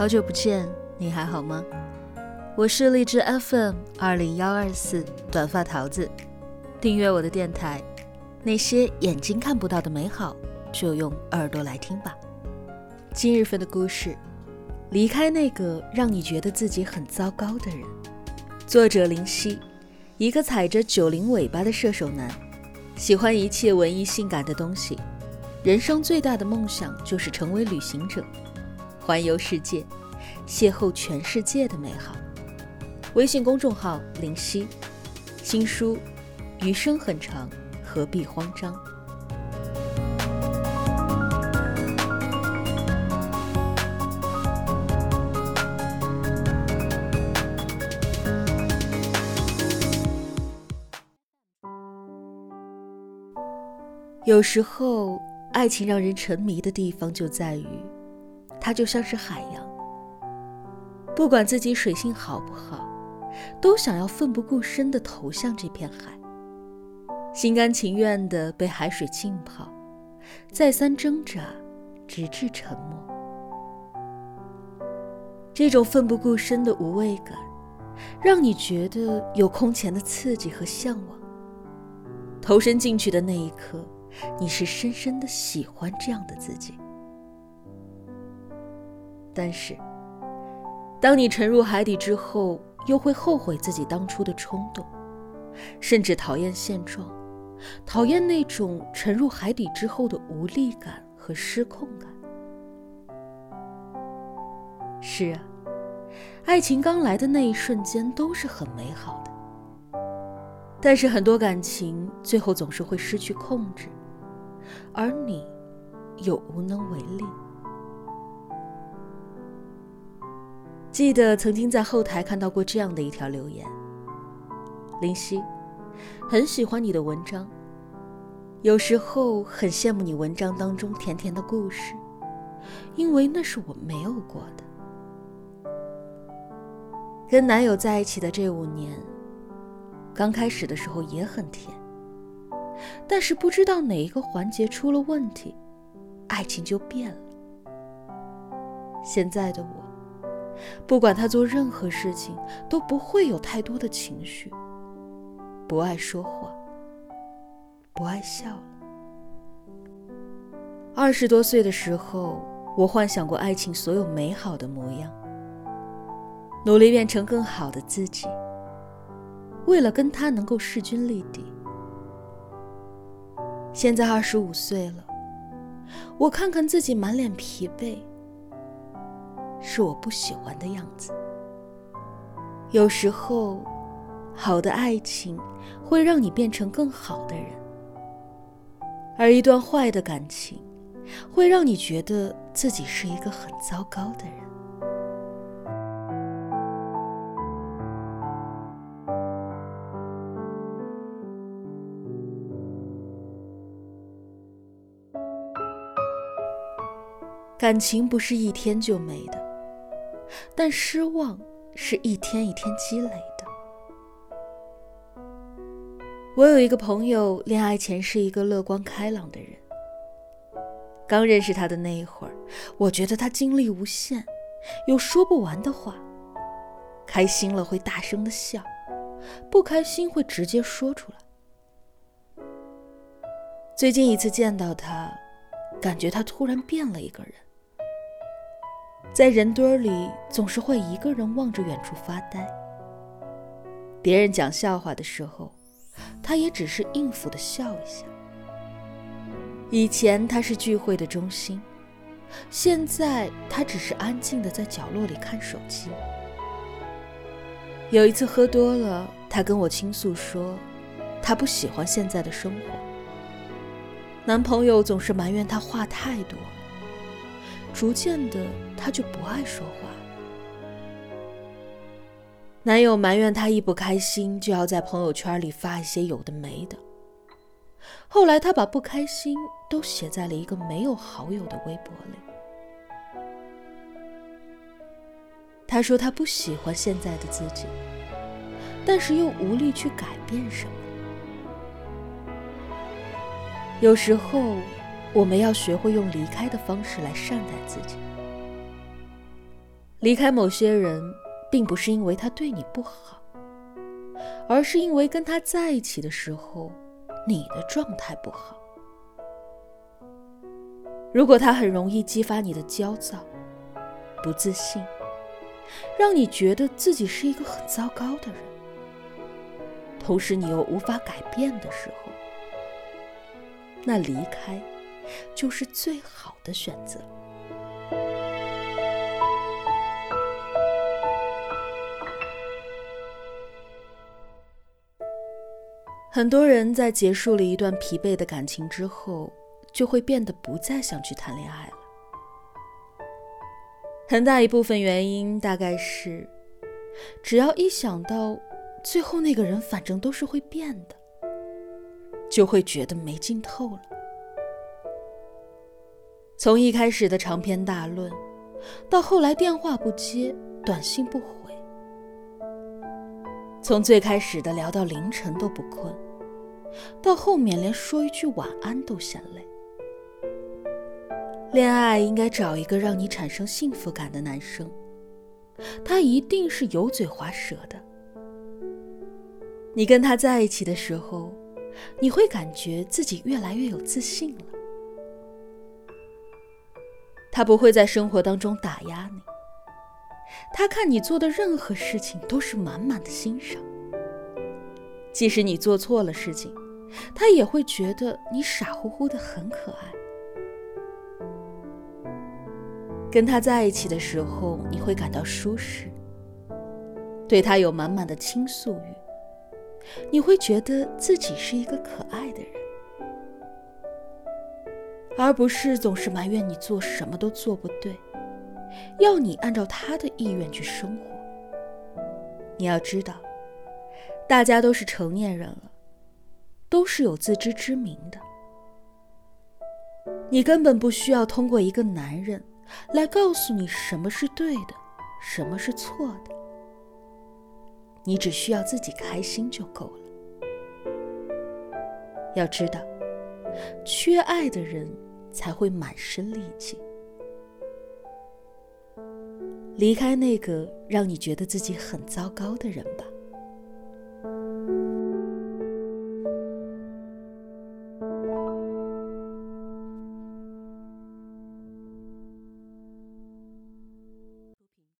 好久不见，你还好吗？我是荔枝 FM 二零幺二四短发桃子，订阅我的电台。那些眼睛看不到的美好，就用耳朵来听吧。今日份的故事：离开那个让你觉得自己很糟糕的人。作者林夕，一个踩着九零尾巴的射手男，喜欢一切文艺性感的东西。人生最大的梦想就是成为旅行者，环游世界，邂逅全世界的美好。微信公众号林夕，新书《余生很长，何必慌张》。有时候。爱情让人沉迷的地方就在于，它就像是海洋。不管自己水性好不好，都想要奋不顾身地投向这片海，心甘情愿地被海水浸泡，再三挣扎，直至沉没。这种奋不顾身的无畏感，让你觉得有空前的刺激和向往。投身进去的那一刻。你是深深的喜欢这样的自己，但是，当你沉入海底之后，又会后悔自己当初的冲动，甚至讨厌现状，讨厌那种沉入海底之后的无力感和失控感。是啊，爱情刚来的那一瞬间都是很美好的，但是很多感情最后总是会失去控制。而你又无能为力。记得曾经在后台看到过这样的一条留言：“林夕，很喜欢你的文章，有时候很羡慕你文章当中甜甜的故事，因为那是我没有过的。跟男友在一起的这五年，刚开始的时候也很甜。”但是不知道哪一个环节出了问题，爱情就变了。现在的我，不管他做任何事情，都不会有太多的情绪。不爱说话，不爱笑了。二十多岁的时候，我幻想过爱情所有美好的模样，努力变成更好的自己，为了跟他能够势均力敌。现在二十五岁了，我看看自己满脸疲惫，是我不喜欢的样子。有时候，好的爱情会让你变成更好的人，而一段坏的感情会让你觉得自己是一个很糟糕的人。感情不是一天就没的，但失望是一天一天积累的。我有一个朋友，恋爱前是一个乐观开朗的人。刚认识他的那一会儿，我觉得他精力无限，有说不完的话，开心了会大声的笑，不开心会直接说出来。最近一次见到他，感觉他突然变了一个人。在人堆里，总是会一个人望着远处发呆。别人讲笑话的时候，他也只是应付的笑一下。以前他是聚会的中心，现在他只是安静的在角落里看手机。有一次喝多了，他跟我倾诉说，他不喜欢现在的生活。男朋友总是埋怨他话太多。逐渐的，他就不爱说话。男友埋怨她一不开心就要在朋友圈里发一些有的没的。后来，她把不开心都写在了一个没有好友的微博里。她说她不喜欢现在的自己，但是又无力去改变什么。有时候。我们要学会用离开的方式来善待自己。离开某些人，并不是因为他对你不好，而是因为跟他在一起的时候，你的状态不好。如果他很容易激发你的焦躁、不自信，让你觉得自己是一个很糟糕的人，同时你又无法改变的时候，那离开就是最好的选择。很多人在结束了一段疲惫的感情之后，就会变得不再想去谈恋爱了。很大一部分原因大概是，只要一想到最后那个人反正都是会变的，就会觉得没劲透了。从一开始的长篇大论，到后来电话不接、短信不回。从最开始的聊到凌晨都不困，到后面连说一句晚安都嫌累。恋爱应该找一个让你产生幸福感的男生，他一定是油嘴滑舌的。你跟他在一起的时候，你会感觉自己越来越有自信了。他不会在生活当中打压你。他看你做的任何事情都是满满的欣赏，即使你做错了事情，他也会觉得你傻乎乎的很可爱。跟他在一起的时候，你会感到舒适，对他有满满的倾诉欲，你会觉得自己是一个可爱的人，而不是总是埋怨你做什么都做不对。要你按照他的意愿去生活。你要知道，大家都是成年人了，都是有自知之明的。你根本不需要通过一个男人来告诉你什么是对的，什么是错的。你只需要自己开心就够了。要知道，缺爱的人才会满身戾气。离开那个让你觉得自己很糟糕的人吧。